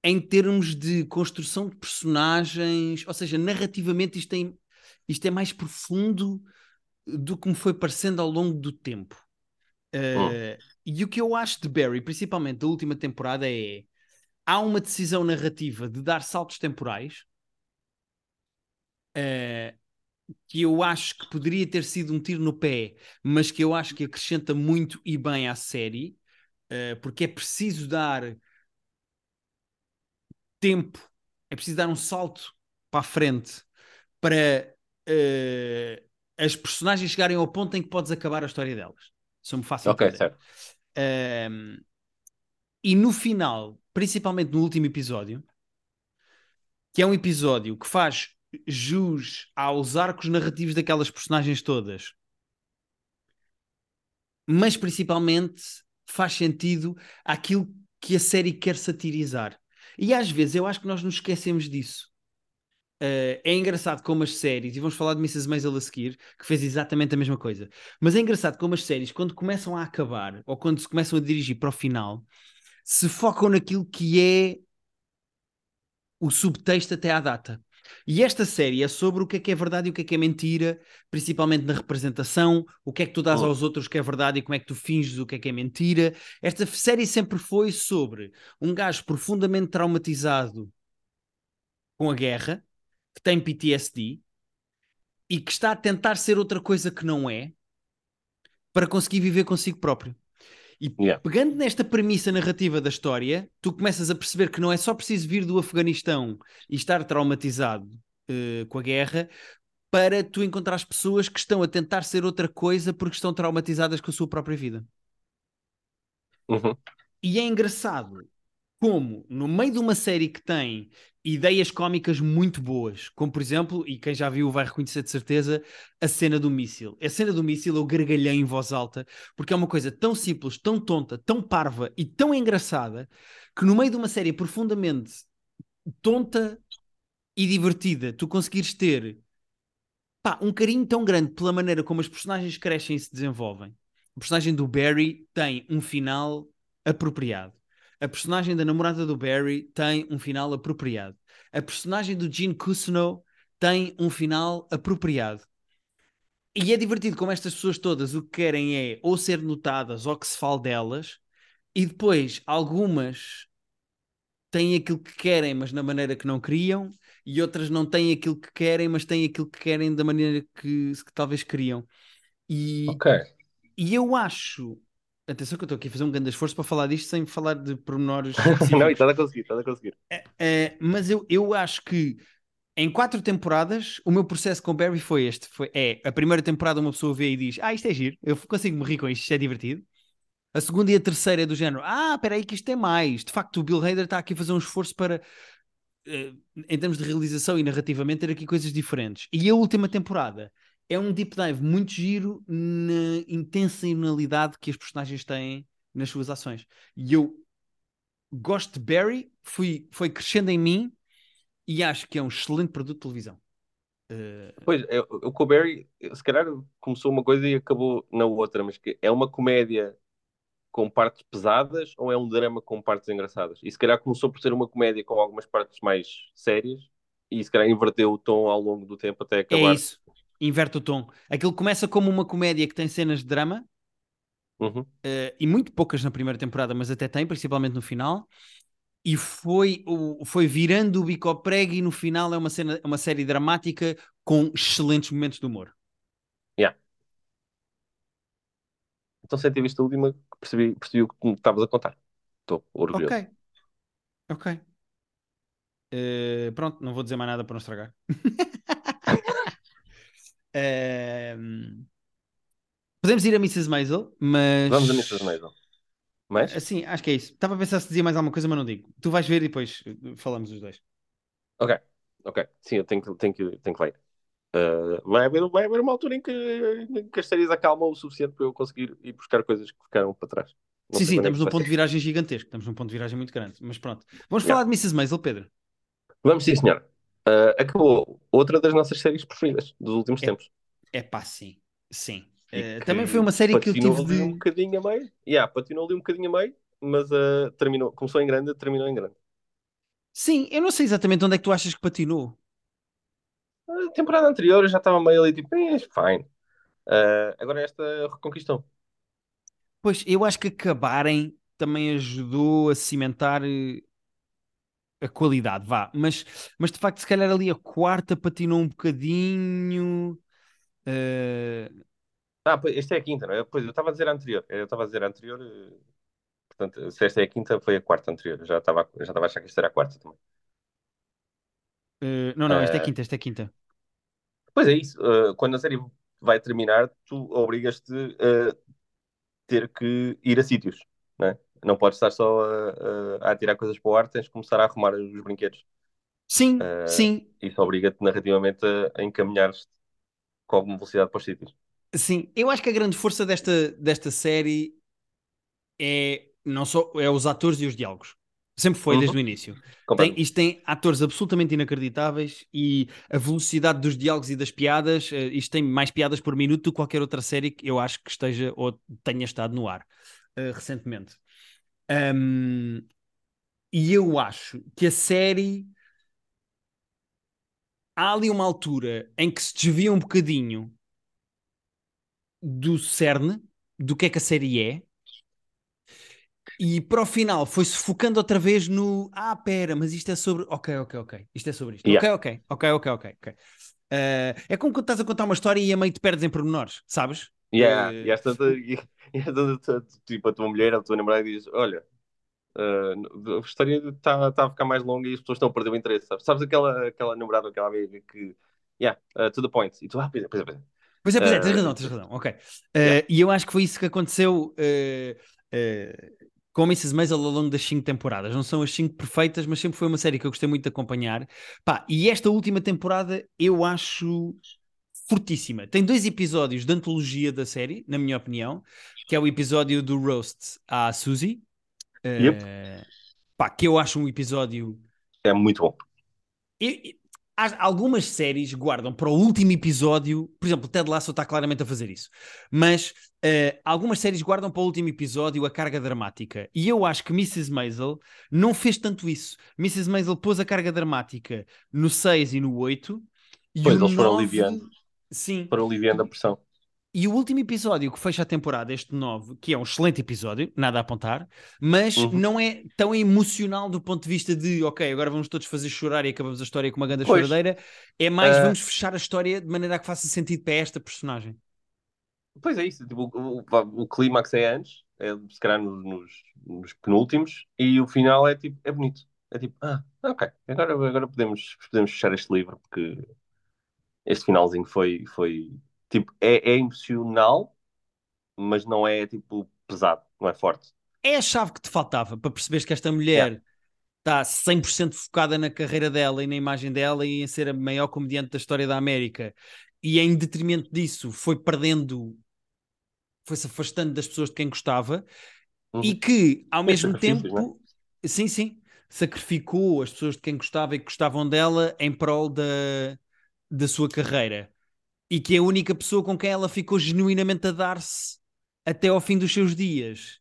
Speaker 1: em termos de construção de personagens, ou seja, narrativamente isto, tem, isto é mais profundo do que me foi parecendo ao longo do tempo. Uh, oh. E o que eu acho de Barry, principalmente da última temporada, é há uma decisão narrativa de dar saltos temporais uh, que eu acho que poderia ter sido um tiro no pé, mas que eu acho que acrescenta muito e bem à série, uh, porque é preciso dar tempo, é preciso dar um salto para a frente para uh, as personagens chegarem ao ponto em que podes acabar a história delas. Isso me fácil
Speaker 2: Ok, certo.
Speaker 1: Uh, E no final, principalmente no último episódio, que é um episódio que faz jus aos arcos narrativos daquelas personagens todas, mas principalmente faz sentido àquilo que a série quer satirizar. E às vezes eu acho que nós nos esquecemos disso. Uh, é engraçado como as séries, e vamos falar de Mrs. Maisel a seguir, que fez exatamente a mesma coisa, mas é engraçado como as séries, quando começam a acabar, ou quando se começam a dirigir para o final, se focam naquilo que é o subtexto até à data. E esta série é sobre o que é que é verdade e o que é que é mentira, principalmente na representação, o que é que tu dás oh. aos outros que é verdade e como é que tu finges o que é que é mentira. Esta série sempre foi sobre um gajo profundamente traumatizado com a guerra, que tem PTSD e que está a tentar ser outra coisa que não é para conseguir viver consigo próprio. E yeah. pegando nesta premissa narrativa da história, tu começas a perceber que não é só preciso vir do Afeganistão e estar traumatizado uh, com a guerra para tu encontrar pessoas que estão a tentar ser outra coisa porque estão traumatizadas com a sua própria vida.
Speaker 2: Uhum.
Speaker 1: E é engraçado como, no meio de uma série que tem ideias cómicas muito boas, como por exemplo, e quem já viu vai reconhecer de certeza, a cena do míssil. A cena do míssil eu gargalhei em voz alta, porque é uma coisa tão simples, tão tonta, tão parva e tão engraçada, que no meio de uma série profundamente tonta e divertida, tu conseguires ter pá, um carinho tão grande pela maneira como as personagens crescem e se desenvolvem. O personagem do Barry tem um final apropriado a personagem da namorada do Barry tem um final apropriado. A personagem do Gene Cousineau tem um final apropriado. E é divertido como estas pessoas todas o que querem é ou ser notadas ou que se fale delas, e depois algumas têm aquilo que querem, mas na maneira que não queriam, e outras não têm aquilo que querem, mas têm aquilo que querem da maneira que, que talvez queriam. E,
Speaker 2: okay.
Speaker 1: e eu acho Atenção que eu estou aqui a fazer um grande esforço para falar disto sem falar de pormenores.
Speaker 2: não, está a conseguir, está a conseguir.
Speaker 1: É, é, mas eu, eu acho que em quatro temporadas o meu processo com Barry foi este: foi, é a primeira temporada uma pessoa vê e diz, ah, isto é giro, eu consigo me rir com isto, isto é divertido. A segunda e a terceira é do género, ah, espera aí que isto é mais. De facto, o Bill Hader está aqui a fazer um esforço para, uh, em termos de realização e narrativamente, ter aqui coisas diferentes. E a última temporada é um deep dive muito giro na intencionalidade que as personagens têm nas suas ações. E eu gosto de Barry, fui, foi crescendo em mim e acho que é um excelente produto de televisão.
Speaker 2: Uh... Pois, eu, eu com o Barry, se calhar começou uma coisa e acabou na outra, mas que é uma comédia com partes pesadas ou é um drama com partes engraçadas? E se calhar começou por ser uma comédia com algumas partes mais sérias e se calhar inverteu o tom ao longo do tempo até acabar.
Speaker 1: É isso inverte o tom. Aquilo começa como uma comédia que tem cenas de drama,
Speaker 2: uhum. uh,
Speaker 1: e muito poucas na primeira temporada, mas até tem, principalmente no final. E foi, o, foi virando o bico ao prego, e no final é uma, cena, uma série dramática com excelentes momentos de humor.
Speaker 2: Yeah. Então, sem ter visto a última, percebi, percebi o que estavas a contar. Estou orgulhoso.
Speaker 1: Ok. Ok. Uh, pronto, não vou dizer mais nada para não estragar. Podemos ir a Mrs. Maisel, mas.
Speaker 2: Vamos a Mrs. Maisel. Mas?
Speaker 1: Assim, acho que é isso. Estava a pensar se dizia mais alguma coisa, mas não digo. Tu vais ver e depois eh, falamos os dois.
Speaker 2: Ok, ok. Sim, eu tenho que, tenho que, tenho que ler. Uh, vai, haver, vai haver uma altura em que, que as séries acalmam o suficiente para eu conseguir ir buscar coisas que ficaram para trás.
Speaker 1: Não sim, sim, estamos num ponto de viragem gigantesco. Estamos num ponto de viragem muito grande. Mas pronto. Vamos yeah. falar de Mrs. Maisel, Pedro.
Speaker 2: Vamos sim, senhora. Uh, acabou outra das nossas séries preferidas dos últimos
Speaker 1: é,
Speaker 2: tempos.
Speaker 1: É pá, sim. Sim. Uh, também foi uma série que eu tive de...
Speaker 2: um bocadinho a meio. Yeah, patinou ali um bocadinho a meio, mas uh, terminou, começou em grande, terminou em grande.
Speaker 1: Sim, eu não sei exatamente onde é que tu achas que patinou.
Speaker 2: A temporada anterior eu já estava meio ali tipo, eh, fine. Uh, agora esta reconquistou.
Speaker 1: Pois, eu acho que acabarem também ajudou a cimentar a qualidade, vá. Mas, mas de facto, se calhar ali a quarta patinou um bocadinho. Uh...
Speaker 2: Ah, pois, esta é a quinta, não é? Pois, eu estava a dizer a anterior. Eu estava a dizer a anterior. Eh, portanto, se esta é a quinta, foi a quarta anterior. Eu já estava já estava a achar que esta era a quarta também.
Speaker 1: Uh, não, não, esta é a quinta, esta é a quinta.
Speaker 2: Pois é isso. Uh, quando a série vai terminar, tu obrigas-te a ter que ir a sítios, não é? Não podes estar só a, a, a tirar coisas para o ar, tens de começar a arrumar os brinquedos.
Speaker 1: Sim,
Speaker 2: Uh,
Speaker 1: sim,
Speaker 2: Isso obriga-te narrativamente a, a encaminhar-te com alguma velocidade para os sítios.
Speaker 1: sim. Eu acho que a grande força desta, desta série é não só é os atores e os diálogos. Sempre foi desde
Speaker 2: Uhum.
Speaker 1: o início. Tem, isto tem atores absolutamente inacreditáveis e a velocidade dos diálogos e das piadas, eh, isto tem mais piadas por minuto do que qualquer outra série que eu acho que esteja ou tenha estado no ar eh, recentemente. Ahm, e eu acho que a série há ali uma altura em que se desvia um bocadinho do cerne, do que é que a série é, e para o final foi-se focando outra vez no ah, pera, mas isto é sobre. Ok, ok, ok. Isto é sobre isto.
Speaker 2: Yeah.
Speaker 1: Ok, ok, ok, ok, ok. Eh, é como quando estás a contar uma história e a meio te perdes em pormenores, sabes?
Speaker 2: Yeah,
Speaker 1: Eh,
Speaker 2: e esta, e, e tipo, a tua mulher, a tua namorada diz: Olha, uh, a história está tá a ficar mais longa e as pessoas estão a perder o interesse. Sabes, sabes aquela, aquela namorada, aquela amiga que, yeah, uh, to the point. E tu, ah, pois é, pois é, pois é.
Speaker 1: Pois é, pois é, tens razão, tens razão. Ok. Eh,
Speaker 2: yeah.
Speaker 1: E eu acho que foi isso que aconteceu eh, com Mrs. Maisel ao longo das cinco temporadas. Não são as cinco perfeitas, mas sempre foi uma série que eu gostei muito de acompanhar. Pá, e esta última temporada eu acho fortíssima. Tem dois episódios de antologia da série, na minha opinião, que é o episódio do Roast à Suzy.
Speaker 2: Yep.
Speaker 1: pá, que eu acho um episódio
Speaker 2: É muito bom.
Speaker 1: e- algumas séries guardam para o último episódio, por exemplo, o Ted Lasso está claramente a fazer isso, mas eh, algumas séries guardam para o último episódio a carga dramática. E eu acho que Mrs. Maisel não fez tanto isso. Mrs. Maisel pôs a carga dramática no 6 e no 8. E
Speaker 2: Pois, eles foram
Speaker 1: 9
Speaker 2: aliviando.
Speaker 1: Sim.
Speaker 2: Para aliviando a pressão.
Speaker 1: E o último episódio que fecha a temporada, este 9, que é um excelente episódio, nada a apontar, mas
Speaker 2: Uhum.
Speaker 1: não é tão emocional do ponto de vista de, ok, agora vamos todos fazer chorar e acabamos a história com uma grande
Speaker 2: Pois.
Speaker 1: choradeira. É mais,
Speaker 2: Ah.
Speaker 1: vamos fechar a história de maneira a que faça sentido para esta personagem.
Speaker 2: Pois é isso, tipo, o, o, o clímax é antes, é se calhar nos, nos, nos penúltimos, e o final é tipo, é bonito. É tipo, ah, ok, agora, agora podemos, podemos fechar este livro, porque este finalzinho foi, foi tipo, é, é emocional, mas não é tipo pesado, não é forte.
Speaker 1: É a chave que te faltava para perceberes que esta mulher está 100% focada na carreira dela e na imagem dela e em ser a maior comediante da história da América. E em detrimento disso foi perdendo, foi-se afastando das pessoas de quem gostava
Speaker 2: Uhum.
Speaker 1: e que ao
Speaker 2: Tem
Speaker 1: mesmo tempo, sim, sim, sacrificou as pessoas de quem gostava e que gostavam dela em prol da, da sua carreira. E que é a única pessoa com quem ela ficou genuinamente a dar-se até ao fim dos seus dias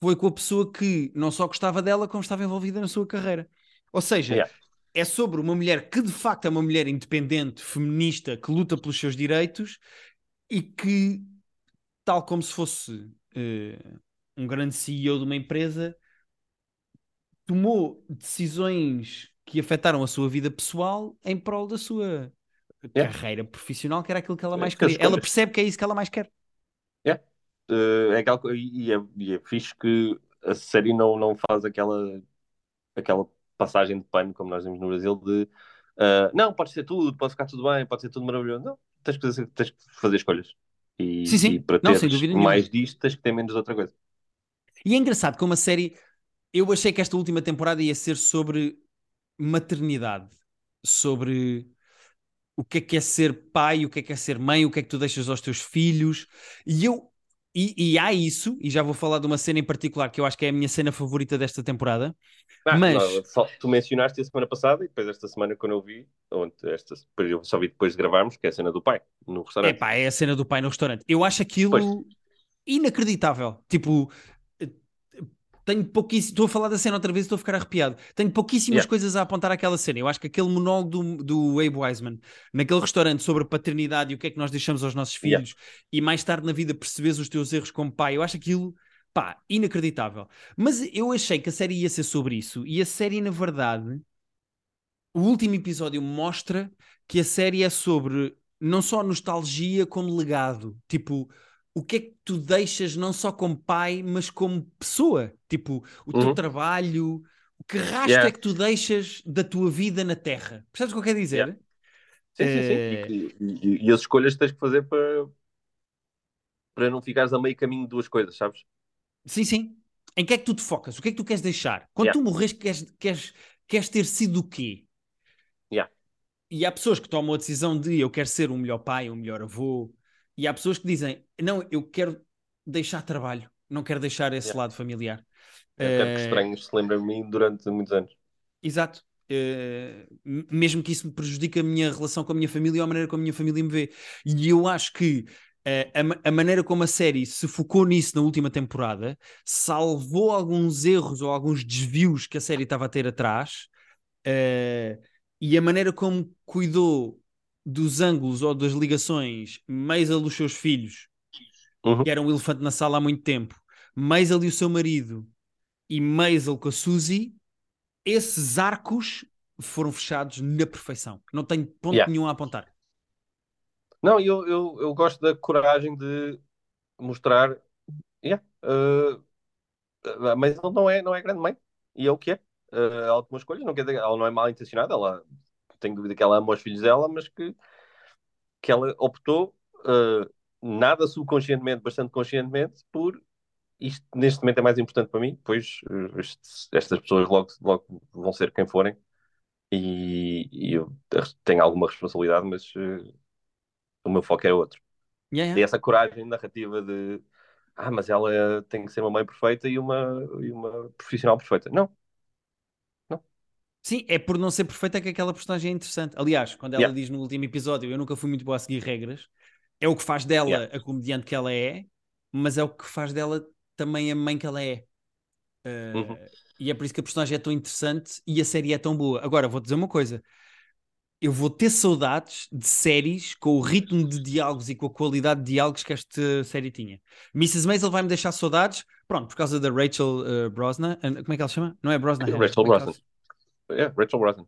Speaker 1: foi com a pessoa que não só gostava dela, como estava envolvida na sua carreira. Ou seja,
Speaker 2: Yeah.
Speaker 1: é sobre uma mulher que de facto é uma mulher independente, feminista, que luta pelos seus direitos e que, tal como se fosse eh, um grande CEO de uma empresa, tomou decisões que afetaram a sua vida pessoal em prol da sua
Speaker 2: Yeah.
Speaker 1: carreira profissional, que era aquilo que ela
Speaker 2: É,
Speaker 1: mais
Speaker 2: que as
Speaker 1: queria. Ela
Speaker 2: escolhas.
Speaker 1: percebe que é isso que ela mais quer.
Speaker 2: Uh, é aquela, e, é, e é fixe que a série não, não faz aquela, aquela passagem de pano, como nós vimos no Brasil, de uh, não, pode ser tudo, pode ficar tudo bem, pode ser tudo maravilhoso. Não, tens que fazer, tens que fazer escolhas. E,
Speaker 1: Sim, sim.
Speaker 2: e para
Speaker 1: Não, nenhuma.
Speaker 2: mais disto, tens que ter menos de outra coisa.
Speaker 1: E é engraçado como a série. Eu achei que esta última temporada ia ser sobre maternidade, sobre o que é que é ser pai, o que é que é ser mãe, o que é que tu deixas aos teus filhos. E eu. E, e há isso, e já vou falar de uma cena em particular que eu acho que é a minha cena favorita desta temporada.
Speaker 2: Ah,
Speaker 1: Mas-
Speaker 2: não, só- tu mencionaste a semana passada e depois esta semana quando eu vi, ou esta, eu só vi depois de gravarmos, que é a cena do pai, no
Speaker 1: É
Speaker 2: restaurante.
Speaker 1: pá, é a cena do pai no restaurante. Eu acho aquilo
Speaker 2: Pois.
Speaker 1: inacreditável. Tipo, tenho pouquíssimo. Estou a falar da cena outra vez e estou a ficar arrepiado. Tenho pouquíssimas
Speaker 2: Yeah.
Speaker 1: coisas a apontar àquela cena. Eu acho que aquele monólogo do, do Abe Wiseman naquele restaurante sobre a paternidade e o que é que nós deixamos aos nossos
Speaker 2: Yeah.
Speaker 1: filhos e mais tarde na vida percebes os teus erros como pai. Eu acho aquilo. Pá, inacreditável. Mas eu achei que a série ia ser sobre isso. E a série, na verdade, o último episódio mostra que a série é sobre não só nostalgia, como legado. Tipo, o que é que tu deixas não só como pai, mas como pessoa? Tipo, o teu
Speaker 2: Uhum.
Speaker 1: trabalho, o que rastro
Speaker 2: Yeah.
Speaker 1: é que tu deixas da tua vida na Terra? Percebes o que eu quero dizer?
Speaker 2: Yeah. Sim, sim,
Speaker 1: Eh,
Speaker 2: sim. E, e- e- e as escolhas que tens que fazer para, para não ficares a meio caminho de duas coisas, sabes?
Speaker 1: Sim, sim. em que é que tu te focas? O que é que tu queres deixar? Quando
Speaker 2: Yeah.
Speaker 1: tu morres, queres, queres, queres ter sido o quê?
Speaker 2: Yeah.
Speaker 1: E há pessoas que tomam a decisão de eu quero ser um melhor pai, um melhor avô, e há pessoas que dizem não, eu quero deixar trabalho, não quero deixar esse
Speaker 2: Yeah.
Speaker 1: lado familiar.
Speaker 2: Eu quero que
Speaker 1: Eh,
Speaker 2: estranhos se lembrem de mim durante muitos anos.
Speaker 1: Exato. M- mesmo que isso me prejudique a minha relação com a minha família ou a maneira como a minha família me vê. E eu acho que eh, a, a maneira como a série se focou nisso na última temporada salvou alguns erros ou alguns desvios que a série estava a ter atrás. eh, e a maneira como cuidou dos ângulos ou das ligações Maisel dos seus filhos,
Speaker 2: Uhum.
Speaker 1: que era um elefante na sala há muito tempo, Maisel e o seu marido e Maisel com a Suzy, esses arcos foram fechados na perfeição. Não tenho ponto
Speaker 2: Yeah.
Speaker 1: nenhum a apontar.
Speaker 2: Não, eu, eu, eu gosto da coragem de mostrar. Yeah, uh, mas ele não é, não é grande mãe. E é o que é. Uh, ela tomou escolhas, não quer dizer, ela não é mal intencionada, ela tenho dúvida que ela ama os filhos dela, mas que, que ela optou, uh, nada subconscientemente, bastante conscientemente, por isto neste momento é mais importante para mim, pois uh, este- estas pessoas logo, logo vão ser quem forem. E, e eu tenho alguma responsabilidade, mas uh, o meu foco é outro.
Speaker 1: Yeah,
Speaker 2: E
Speaker 1: yeah.
Speaker 2: essa coragem narrativa de ah, mas ela tem que ser uma mãe perfeita e uma, e uma profissional perfeita. Não,
Speaker 1: Sim, é por não ser perfeita que aquela personagem é interessante. Aliás, quando ela
Speaker 2: Yeah.
Speaker 1: diz no último episódio eu nunca fui muito boa a seguir regras, é o que faz dela
Speaker 2: Yeah.
Speaker 1: a comediante que ela é, mas é o que faz dela também a mãe que ela é. Uh,
Speaker 2: Uhum.
Speaker 1: E é por isso que a personagem é tão interessante e a série é tão boa. Agora, vou dizer uma coisa. Eu vou ter saudades de séries com o ritmo de diálogos e com a qualidade de diálogos que esta série tinha. Mrs. Maisel vai-me deixar saudades, pronto, por causa da Rachel uh, Brosnan. Como é que ela se chama? Não é Brosnan? Hannah,
Speaker 2: Rachel
Speaker 1: é
Speaker 2: Brosnan. É, Rachel Brosnan.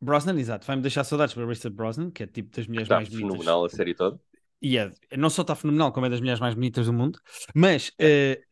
Speaker 1: Brosnan, exato. Vai-me deixar saudades para Rachel Brosnan, que é tipo das mulheres
Speaker 2: Está
Speaker 1: mais bonitas.
Speaker 2: fenomenal a série toda.
Speaker 1: E é, não só está fenomenal, como é das mulheres mais bonitas do mundo, mas eh,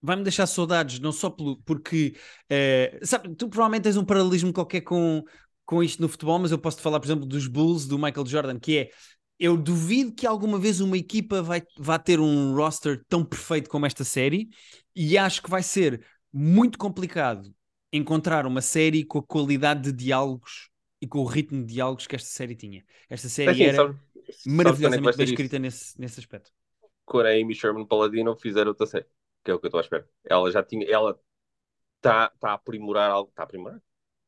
Speaker 1: vai-me deixar saudades, não só pelo, porque eh, sabe, tu provavelmente tens um paralelismo qualquer com, com isto no futebol, mas eu posso te falar, por exemplo, dos Bulls do Michael Jordan, que é eu duvido que alguma vez uma equipa vai, vá ter um roster tão perfeito como esta série, e acho que vai ser muito complicado encontrar uma série com a qualidade de diálogos e com o ritmo de diálogos que esta série tinha. Esta série
Speaker 2: Assim,
Speaker 1: era
Speaker 2: sabe- é
Speaker 1: maravilhosamente bem escrita nesse, nesse aspecto.
Speaker 2: Quando a Amy Sherman Paladino fizer outra série, que é o que eu estou à espera. Ela já tinha, ela está tá a aprimorar algo, está a aprimorar.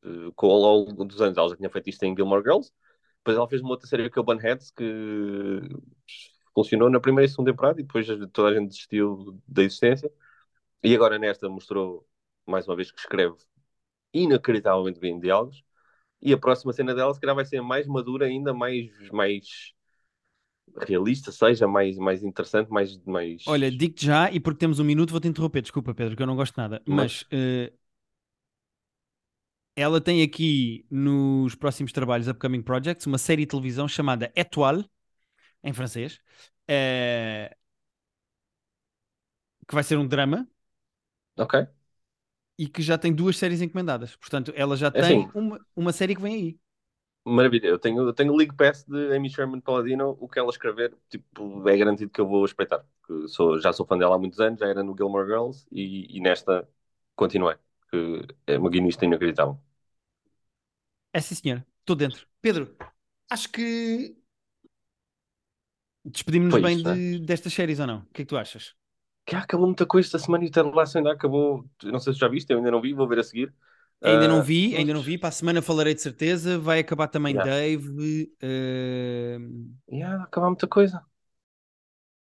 Speaker 2: Eh, com ao longo dos anos, ela já tinha feito isto em Gilmore Girls. Depois ela fez uma outra série que é o Bunheads, que funcionou na primeira e segunda temporada e depois toda a gente desistiu da existência. E agora nesta mostrou, mais uma vez, que escreve inacreditavelmente bem diálogos. E a próxima cena dela, se calhar, vai ser mais madura, ainda mais, mais realista, seja mais, mais interessante, mais, mais...
Speaker 1: Olha, digo-te já, e porque temos um minuto, vou-te interromper, desculpa, Pedro, que eu não gosto de nada. Mas eh, ela tem aqui nos próximos trabalhos, Upcoming Projects, uma série de televisão chamada Étoile, em francês, eh, que vai ser um drama
Speaker 2: Ok.
Speaker 1: E que já tem duas séries encomendadas. Portanto, ela já
Speaker 2: É
Speaker 1: tem
Speaker 2: assim.
Speaker 1: uma, uma série que vem aí.
Speaker 2: Maravilha, eu tenho, eu tenho League Pass de Amy Sherman Paladino, o que ela escrever, tipo, é garantido que eu vou porque Sou, já sou fã dela há muitos anos, já era no Gilmore Girls e, e nesta continuei, que é uma guionista inacreditável.
Speaker 1: É sim, senhora. Estou dentro. Pedro, acho que despedimos-nos bem
Speaker 2: isso, né?
Speaker 1: de- destas séries ou não? O que é que tu achas?
Speaker 2: Que acabou muita coisa esta semana e o Ted Lasso ainda acabou, não sei se já viste, eu ainda não vi, vou ver a seguir.
Speaker 1: Ainda não
Speaker 2: Ah,
Speaker 1: vi, ainda não vi. Para a semana falarei de certeza. Vai acabar também
Speaker 2: Yeah.
Speaker 1: Dave. eh,
Speaker 2: Yeah, acabou muita coisa.